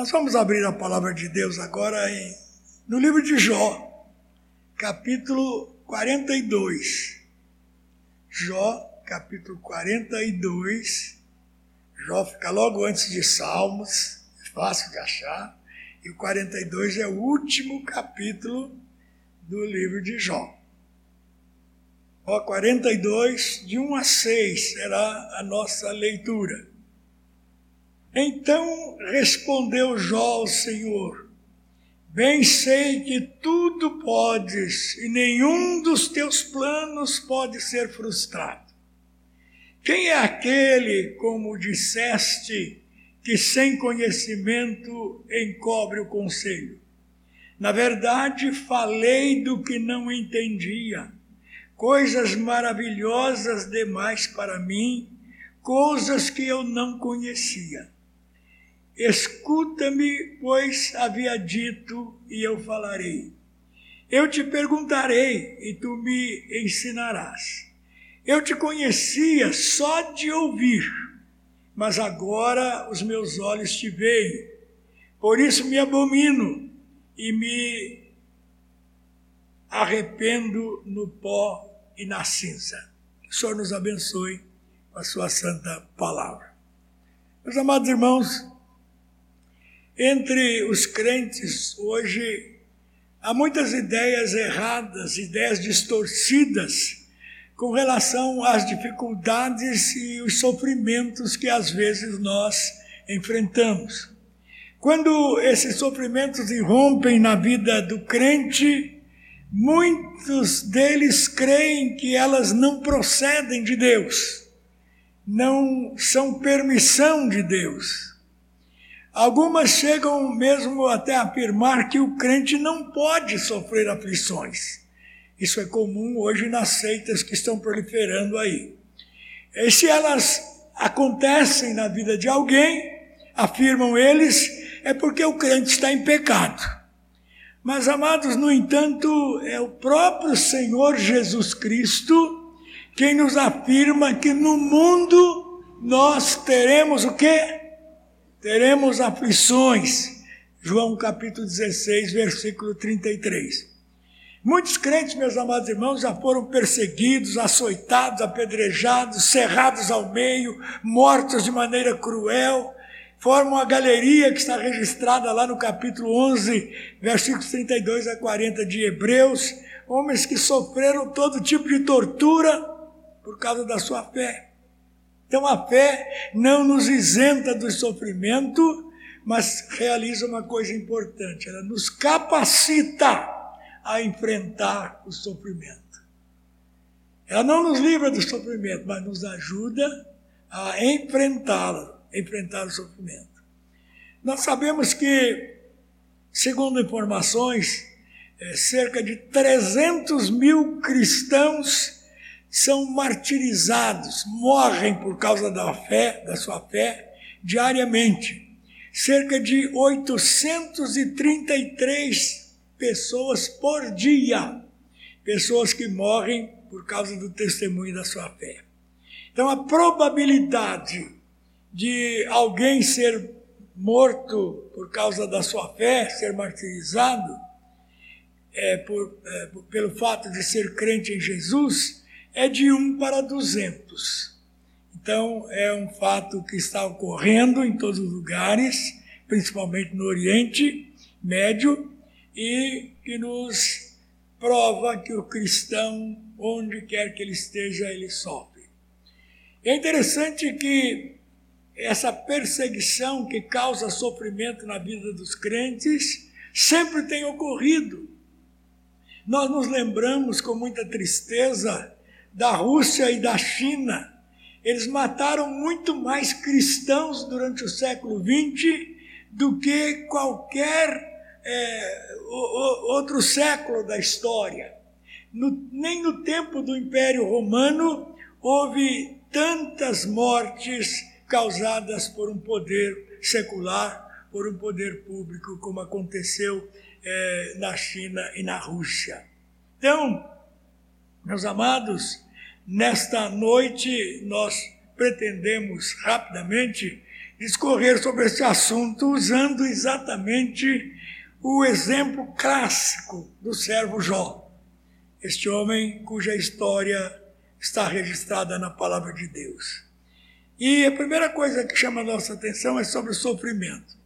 Nós vamos abrir a palavra de Deus agora em, no livro de Jó, capítulo 42. Jó, capítulo 42. Jó fica logo antes de Salmos, é fácil de achar. E o 42 é o último capítulo do livro de Jó. Jó 42, de 1 a 6, será a nossa leitura. Então respondeu Jó ao Senhor: Bem sei que tudo podes e nenhum dos teus planos pode ser frustrado. Quem é aquele, como disseste, que sem conhecimento encobre o conselho? Na verdade, falei do que não entendia, coisas maravilhosas demais para mim, coisas que eu não conhecia. Escuta-me, pois havia dito, e eu falarei. Eu te perguntarei, e tu me ensinarás. Eu te conhecia só de ouvir, mas agora os meus olhos te veem. Por isso me abomino e me arrependo no pó e na cinza. Que o Senhor nos abençoe com a sua santa palavra. Meus amados irmãos, entre os crentes hoje há muitas ideias erradas, ideias distorcidas com relação às dificuldades e os sofrimentos que às vezes nós enfrentamos. Quando esses sofrimentos irrompem na vida do crente, muitos deles creem que elas não procedem de Deus, não são permissão de Deus Algumas chegam mesmo até afirmar que o crente não pode sofrer aflições. Isso é comum hoje nas seitas que estão proliferando aí. E se elas acontecem na vida de alguém, afirmam eles, é porque o crente está em pecado. Mas, amados, no entanto, é o próprio Senhor Jesus Cristo quem nos afirma que no mundo nós teremos o quê? Teremos aflições. João capítulo 16, versículo 33. Muitos crentes, meus amados irmãos, já foram perseguidos, açoitados, apedrejados, cerrados ao meio, mortos de maneira cruel. Formam a galeria que está registrada lá no capítulo 11, versículos 32 a 40 de Hebreus. Homens que sofreram todo tipo de tortura por causa da sua fé. Então a fé não nos isenta do sofrimento, mas realiza uma coisa importante: ela nos capacita a enfrentar o sofrimento. Ela não nos livra do sofrimento, mas nos ajuda a enfrentá-lo, enfrentar o sofrimento. Nós sabemos que, segundo informações, é, cerca de 300 mil cristãos são martirizados, morrem por causa da fé, da sua fé, diariamente. Cerca de 833 pessoas por dia, pessoas que morrem por causa do testemunho da sua fé. Então a probabilidade de alguém ser morto por causa da sua fé, ser martirizado, é, por, é, pelo fato de ser crente em Jesus, é de 1 para 200. Então, é um fato que está ocorrendo em todos os lugares, principalmente no Oriente Médio, e que nos prova que o cristão, onde quer que ele esteja, ele sofre. É interessante que essa perseguição que causa sofrimento na vida dos crentes sempre tem ocorrido. Nós nos lembramos com muita tristeza da Rússia e da China. Eles mataram muito mais cristãos durante o século XX do que qualquer é, outro século da história. No, nem no tempo do Império Romano houve tantas mortes causadas por um poder secular, por um poder público, como aconteceu é, na China e na Rússia. Então, meus amados, nesta noite nós pretendemos rapidamente discorrer sobre esse assunto usando exatamente o exemplo clássico do servo Jó, este homem cuja história está registrada na palavra de Deus. E a primeira coisa que chama a nossa atenção é sobre o sofrimento.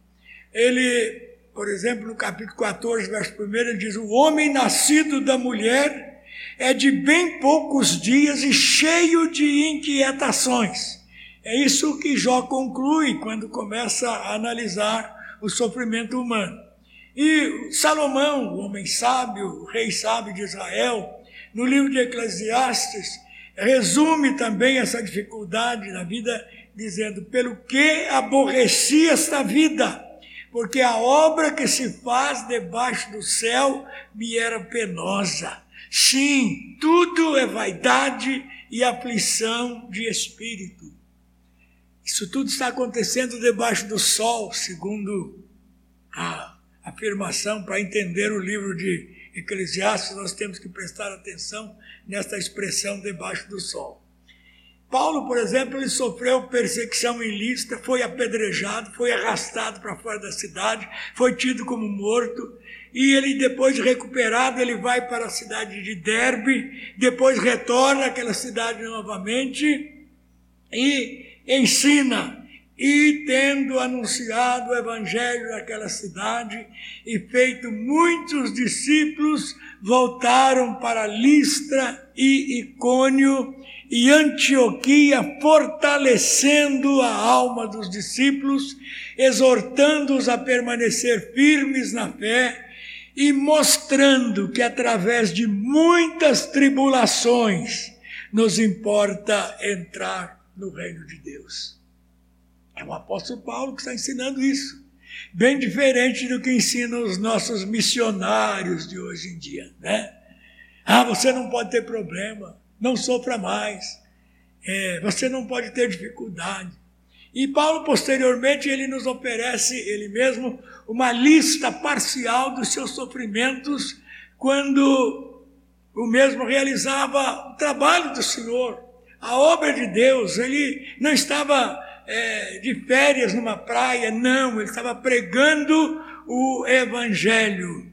Ele, por exemplo, no capítulo 14, verso 1, ele diz: O homem nascido da mulher é de bem poucos dias e cheio de inquietações. É isso que Jó conclui quando começa a analisar o sofrimento humano. E Salomão, o homem sábio, o rei sábio de Israel, no livro de Eclesiastes, resume também essa dificuldade na vida, dizendo: Pelo que aborreci esta vida? Porque a obra que se faz debaixo do céu me era penosa. Sim, tudo é vaidade e aflição de espírito. Isso tudo está acontecendo debaixo do sol, segundo a afirmação, para entender o livro de Eclesiastes, nós temos que prestar atenção nesta expressão debaixo do sol. Paulo, por exemplo, ele sofreu perseguição ilícita, foi apedrejado, foi arrastado para fora da cidade, foi tido como morto, e ele, depois de recuperado, ele vai para a cidade de Derbe, depois retorna àquela cidade novamente e ensina e tendo anunciado o evangelho naquela cidade e feito muitos discípulos, voltaram para Listra e Icônio e Antioquia, fortalecendo a alma dos discípulos, exortando-os a permanecer firmes na fé e mostrando que através de muitas tribulações nos importa entrar no reino de Deus. É o apóstolo Paulo que está ensinando isso. Bem diferente do que ensinam os nossos missionários de hoje em dia, né? Ah, você não pode ter problema, não sofra mais, é, você não pode ter dificuldade. E Paulo, posteriormente, ele nos oferece, ele mesmo, uma lista parcial dos seus sofrimentos quando o mesmo realizava o trabalho do Senhor, a obra de Deus. Ele não estava é, de férias numa praia, não, ele estava pregando o Evangelho.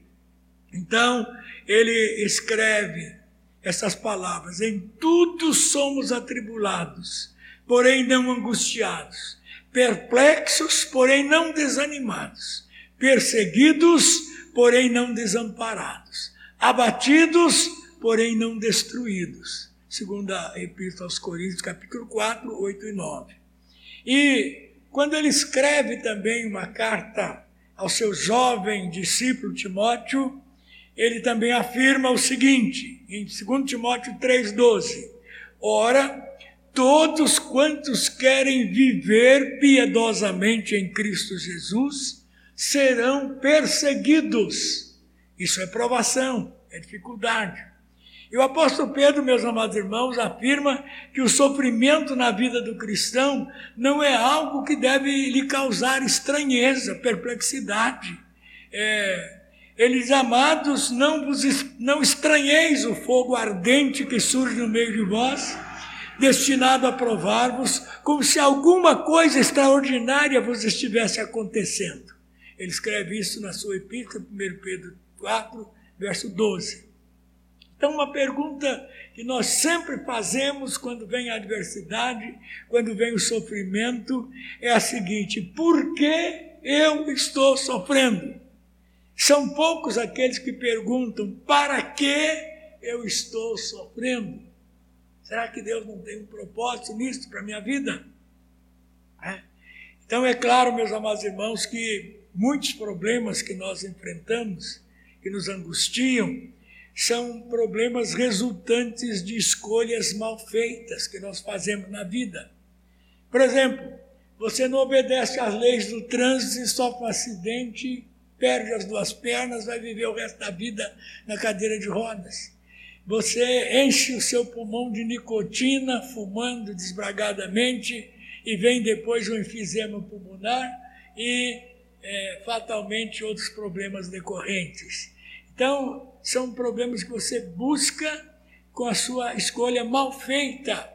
Então, ele escreve essas palavras: Em tudo somos atribulados, porém não angustiados, perplexos, porém não desanimados, perseguidos, porém não desamparados, abatidos, porém não destruídos. Segundo a Epístola aos Coríntios, capítulo 4, 8 e 9. E quando ele escreve também uma carta ao seu jovem discípulo Timóteo, ele também afirma o seguinte, em 2 Timóteo 3,12: Ora, todos quantos querem viver piedosamente em Cristo Jesus serão perseguidos. Isso é provação, é dificuldade. E o apóstolo Pedro, meus amados irmãos, afirma que o sofrimento na vida do cristão não é algo que deve lhe causar estranheza, perplexidade. É, eles amados, não, vos, não estranheis o fogo ardente que surge no meio de vós, destinado a provar-vos, como se alguma coisa extraordinária vos estivesse acontecendo. Ele escreve isso na sua epístola, 1 Pedro 4, verso 12. Então, uma pergunta que nós sempre fazemos quando vem a adversidade, quando vem o sofrimento, é a seguinte: por que eu estou sofrendo? São poucos aqueles que perguntam: para que eu estou sofrendo? Será que Deus não tem um propósito nisso para a minha vida? É. Então, é claro, meus amados irmãos, que muitos problemas que nós enfrentamos, que nos angustiam, são problemas resultantes de escolhas mal feitas que nós fazemos na vida. Por exemplo, você não obedece às leis do trânsito e sofre um acidente, perde as duas pernas, vai viver o resto da vida na cadeira de rodas. Você enche o seu pulmão de nicotina, fumando desbragadamente, e vem depois o enfisema pulmonar e é, fatalmente outros problemas decorrentes. Então, são problemas que você busca com a sua escolha mal feita.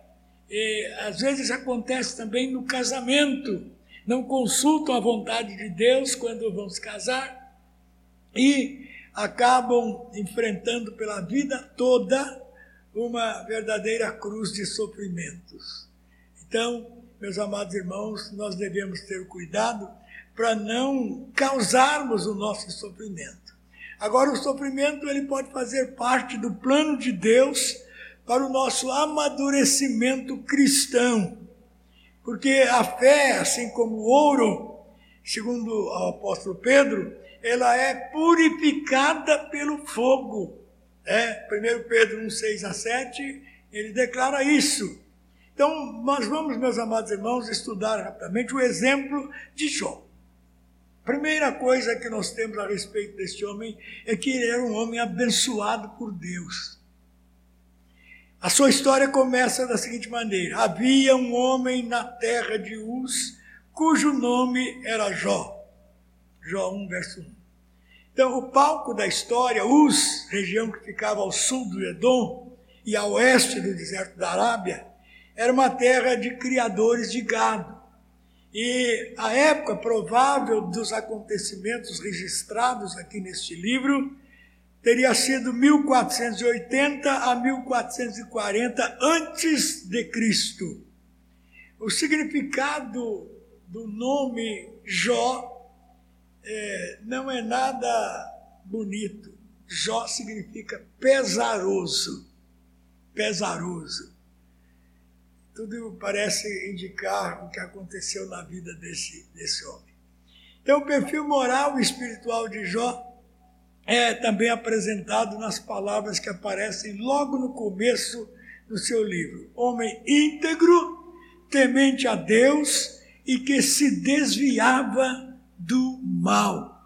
E, às vezes acontece também no casamento. não consultam a vontade de Deus quando vão se casar e acabam enfrentando pela vida toda uma verdadeira cruz de sofrimentos. Então, meus amados irmãos, nós devemos ter cuidado para não causarmos o nosso sofrimento. Agora, o sofrimento ele pode fazer parte do plano de Deus para o nosso amadurecimento cristão. Porque a fé, assim como o ouro, segundo o apóstolo Pedro, ela é purificada pelo fogo. É, 1 Pedro 1, 6 a 7, ele declara isso. Então, nós vamos, meus amados irmãos, estudar rapidamente o exemplo de Jó. Primeira coisa que nós temos a respeito deste homem é que ele era um homem abençoado por Deus. A sua história começa da seguinte maneira: havia um homem na terra de Uz, cujo nome era Jó. Jó 1, verso 1. Então, o palco da história, Uz, região que ficava ao sul do Edom e a oeste do deserto da Arábia, era uma terra de criadores de gado. E a época provável dos acontecimentos registrados aqui neste livro teria sido 1480 a 1440 antes de Cristo. O significado do nome Jó é, não é nada bonito. Jó significa pesaroso. Pesaroso. Tudo parece indicar o que aconteceu na vida desse, desse homem. Então, o perfil moral e espiritual de Jó é também apresentado nas palavras que aparecem logo no começo do seu livro. Homem íntegro, temente a Deus e que se desviava do mal.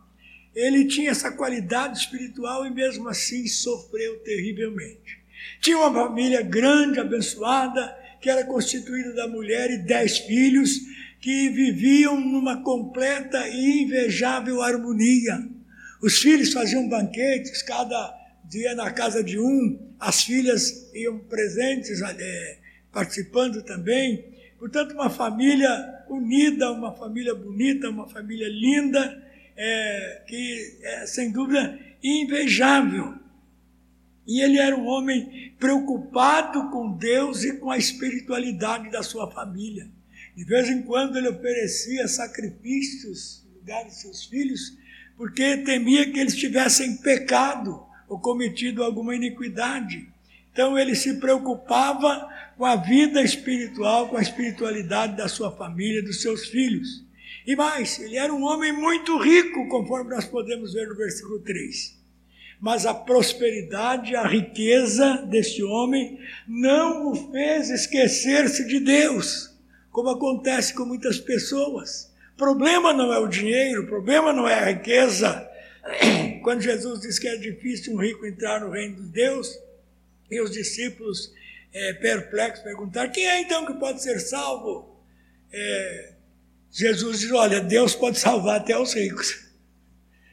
Ele tinha essa qualidade espiritual e mesmo assim sofreu terrivelmente. Tinha uma família grande, abençoada, que era constituída da mulher e dez filhos, que viviam numa completa e invejável harmonia. Os filhos faziam banquetes, cada dia na casa de um, as filhas iam presentes, é, participando também. Portanto, uma família unida, uma família bonita, uma família linda, é, que é, sem dúvida invejável. E ele era um homem preocupado com Deus e com a espiritualidade da sua família. De vez em quando ele oferecia sacrifícios no lugar de seus filhos, porque temia que eles tivessem pecado ou cometido alguma iniquidade. Então ele se preocupava com a vida espiritual, com a espiritualidade da sua família, dos seus filhos. E mais, ele era um homem muito rico, conforme nós podemos ver no versículo 3. Mas a prosperidade, a riqueza deste homem não o fez esquecer-se de Deus, como acontece com muitas pessoas. O problema não é o dinheiro, o problema não é a riqueza. Quando Jesus diz que é difícil um rico entrar no reino de Deus, e os discípulos é, perplexos perguntaram: quem é então que pode ser salvo? É, Jesus diz: olha, Deus pode salvar até os ricos.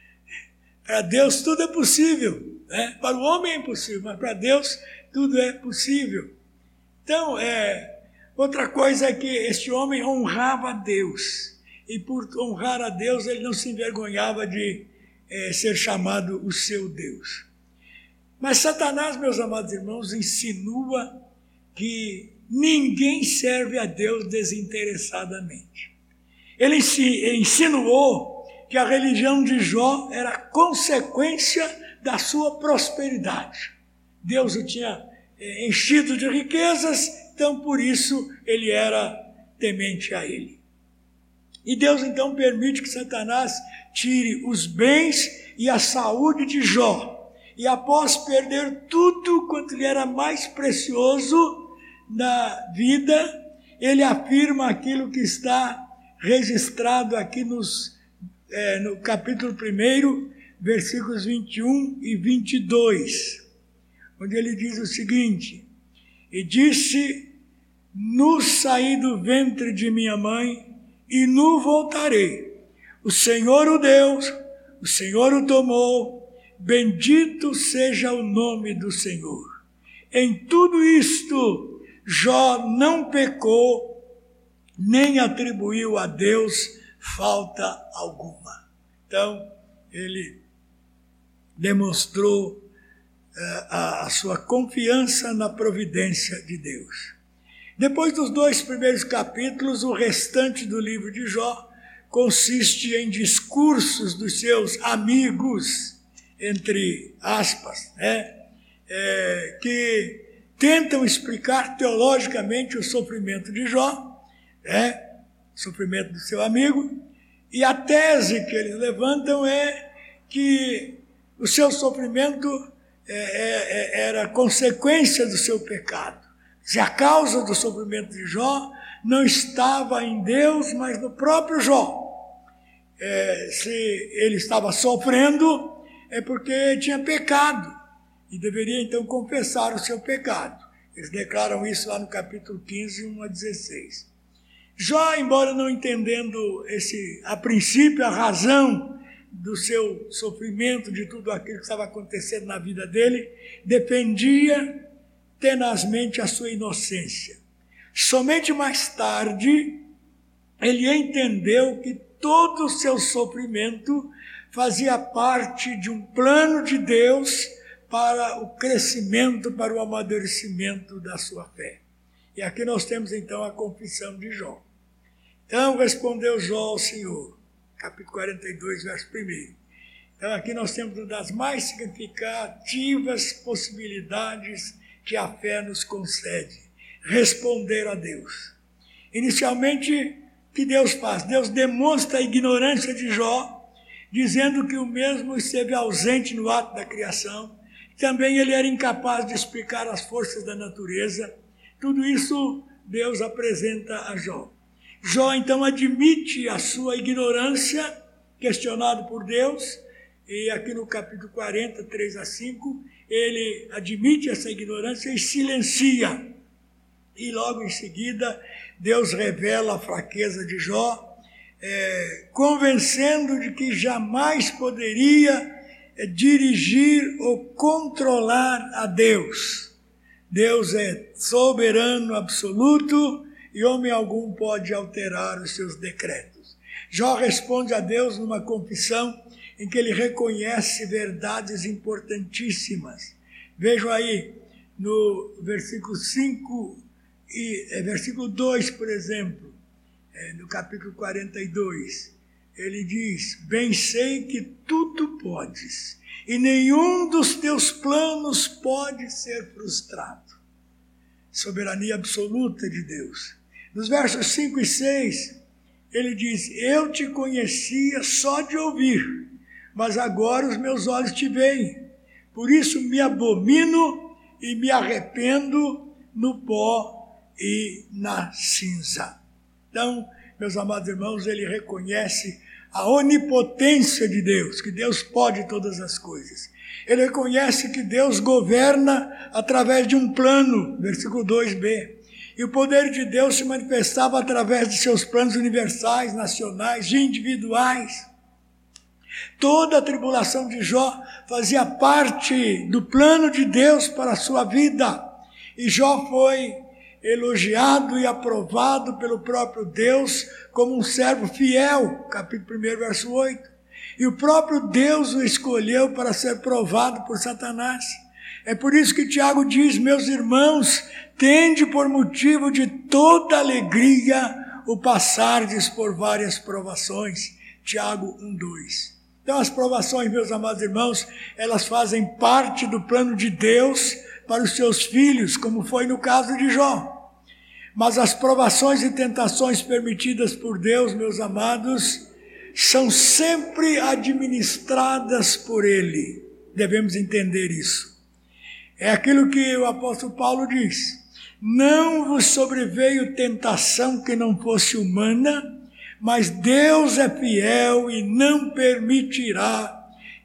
Para Deus tudo é possível. Né? Para o homem é impossível, mas para Deus tudo é possível. Então, é, outra coisa é que este homem honrava a Deus. E por honrar a Deus, ele não se envergonhava de é, ser chamado o seu Deus. Mas Satanás, meus amados irmãos, insinua que ninguém serve a Deus desinteressadamente. Ele insinuou que a religião de Jó era consequência da sua prosperidade. Deus o tinha eh, enchido de riquezas, então por isso ele era temente a ele. E Deus então permite que Satanás tire os bens e a saúde de Jó e após perder tudo quanto lhe era mais precioso na vida, ele afirma aquilo que está registrado aqui nos, é, no capítulo 1, versículos 21 e 22, onde ele diz o seguinte: E disse: Nu saí do ventre de minha mãe, e nu voltarei. O Senhor o Deus, o Senhor o tomou, Bendito seja o nome do Senhor. Em tudo isto, Jó não pecou, nem atribuiu a Deus falta alguma. Então, ele demonstrou uh, a, a sua confiança na providência de Deus. Depois dos dois primeiros capítulos, o restante do livro de Jó consiste em discursos dos seus amigos, entre aspas, né? É, que tentam explicar teologicamente o sofrimento de Jó, né? sofrimento do seu amigo, e a tese que eles levantam é que o seu sofrimento é, é, é era consequência do seu pecado. Se a causa do sofrimento de Jó não estava em Deus, mas no próprio Jó. É, se ele estava sofrendo, é porque tinha pecado e deveria então confessar o seu pecado. Eles declaram isso lá no capítulo 15, 1 a 16. Jó, embora não entendendo esse, a princípio, a razão do seu sofrimento, de tudo aquilo que estava acontecendo na vida dele, defendia tenazmente a sua inocência. Somente mais tarde ele entendeu que todo o seu sofrimento fazia parte de um plano de Deus para o crescimento, para o amadurecimento da sua fé. E aqui nós temos então a confissão de Jó. Então respondeu Jó ao Senhor, capítulo 42, verso 1. Então aqui nós temos uma das mais significativas possibilidades que a fé nos concede: responder a Deus. Inicialmente, o que Deus faz? Deus demonstra a ignorância de Jó, dizendo que o mesmo esteve ausente no ato da criação. Também ele era incapaz de explicar as forças da natureza. Tudo isso Deus apresenta a Jó. Jó então admite a sua ignorância, questionado por Deus, e aqui no capítulo 40, 3 a 5, ele admite essa ignorância e silencia. E logo em seguida, Deus revela a fraqueza de Jó, é, convencendo de que jamais poderia é, dirigir ou controlar a Deus. Deus é soberano absoluto e homem algum pode alterar os seus decretos. Jó responde a Deus numa confissão em que ele reconhece verdades importantíssimas. Vejam aí no versículo 5 e é, versículo 2, por exemplo, no capítulo 42, ele diz: Bem sei que tudo podes, e nenhum dos teus planos pode ser frustrado. Soberania absoluta de Deus. Nos versos 5 e 6, ele diz: Eu te conhecia só de ouvir mas agora os meus olhos te veem. Por isso me abomino e me arrependo no pó e na cinza. Então, meus amados irmãos, ele reconhece a onipotência de Deus, que Deus pode todas as coisas. Ele reconhece que Deus governa através de um plano, versículo 2b. E o poder de Deus se manifestava através de seus planos universais, nacionais, individuais. Toda a tribulação de Jó fazia parte do plano de Deus para a sua vida. E Jó foi elogiado e aprovado pelo próprio Deus como um servo fiel, capítulo 1, verso 8. E o próprio Deus o escolheu para ser provado por Satanás. É por isso que Tiago diz: Meus irmãos, tende por motivo de toda alegria o passardes por várias provações. Tiago 1, 2. Então, as provações, meus amados irmãos, elas fazem parte do plano de Deus para os seus filhos, como foi no caso de Jó. Mas as provações e tentações permitidas por Deus, meus amados, são sempre administradas por Ele. Devemos entender isso. É aquilo que o apóstolo Paulo diz: Não vos sobreveio tentação que não fosse humana, mas Deus é fiel e não permitirá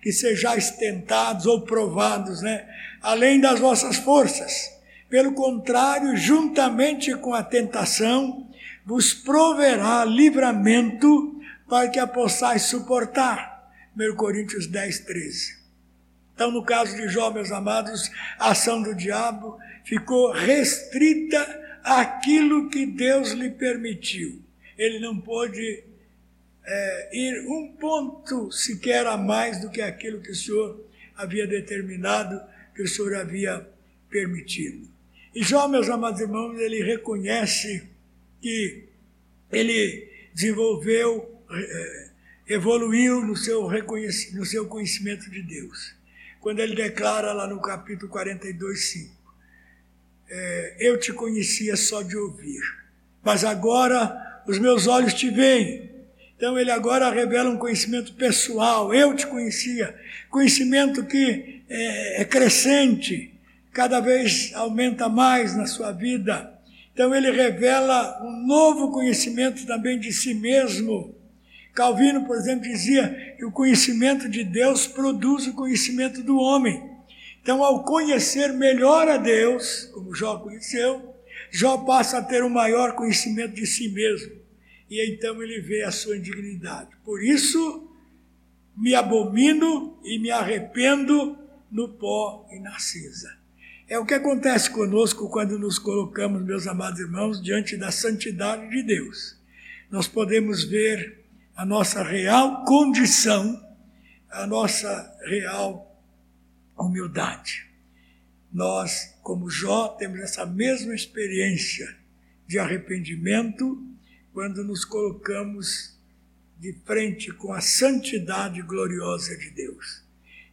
que sejais tentados ou provados, né? Além das vossas forças. Pelo contrário, juntamente com a tentação, vos proverá livramento para que a possais suportar. 1 Coríntios 10, 13. Então, no caso de Jó, meus amados, a ação do diabo ficou restrita àquilo que Deus lhe permitiu ele não pôde é, ir um ponto sequer a mais do que aquilo que o Senhor havia determinado, que o Senhor havia permitido. E Jó, meus amados irmãos, ele reconhece que ele desenvolveu, é, evoluiu no seu, no seu conhecimento de Deus. Quando ele declara lá no capítulo 42, 5, é, eu te conhecia só de ouvir, mas agora os meus olhos te veem. Então ele agora revela um conhecimento pessoal. Eu te conhecia, conhecimento que é, é crescente, cada vez aumenta mais na sua vida. Então ele revela um novo conhecimento também de si mesmo. Calvino, por exemplo, dizia que o conhecimento de Deus produz o conhecimento do homem. Então, ao conhecer melhor a Deus, como Jó conheceu, Jó passa a ter um maior conhecimento de si mesmo. E então ele vê a sua indignidade. Por isso, me abomino e me arrependo no pó e na cinza. É o que acontece conosco quando nos colocamos, meus amados irmãos, diante da santidade de Deus. Nós podemos ver a nossa real condição, a nossa real humildade. Nós, como Jó, temos essa mesma experiência de arrependimento quando nos colocamos de frente com a santidade gloriosa de Deus.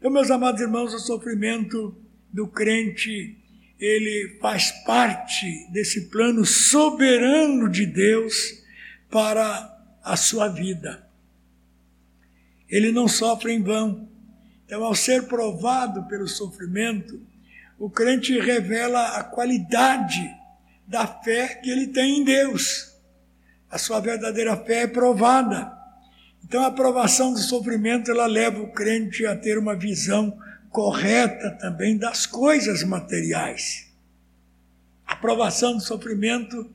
Então, meus amados irmãos, o sofrimento do crente, ele faz parte desse plano soberano de Deus para a sua vida. Ele não sofre em vão. Então, ao ser provado pelo sofrimento, o crente revela a qualidade da fé que ele tem em Deus. A sua verdadeira fé é provada. Então, a aprovação do sofrimento ela leva o crente a ter uma visão correta também das coisas materiais. A aprovação do sofrimento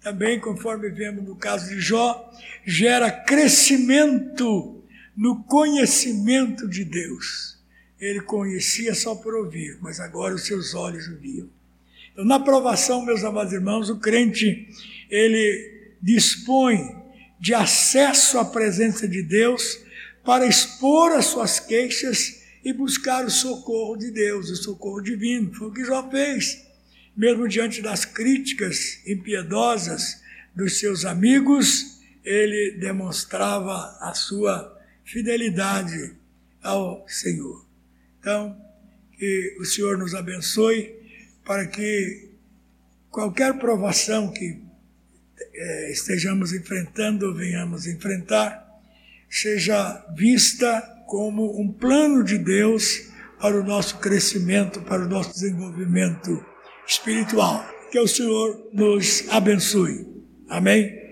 também, conforme vemos no caso de Jó, gera crescimento no conhecimento de Deus. Ele conhecia só por ouvir, mas agora os seus olhos o viam. Então, na aprovação, meus amados irmãos, o crente, ele dispõe de acesso à presença de Deus para expor as suas queixas e buscar o socorro de Deus, o socorro divino. Foi o que Jó fez. Mesmo diante das críticas impiedosas dos seus amigos, ele demonstrava a sua fidelidade ao Senhor. Então, que o Senhor nos abençoe para que qualquer provação que estejamos enfrentando ou venhamos enfrentar, seja vista como um plano de Deus para o nosso crescimento, para o nosso desenvolvimento espiritual. Que o Senhor nos abençoe. Amém?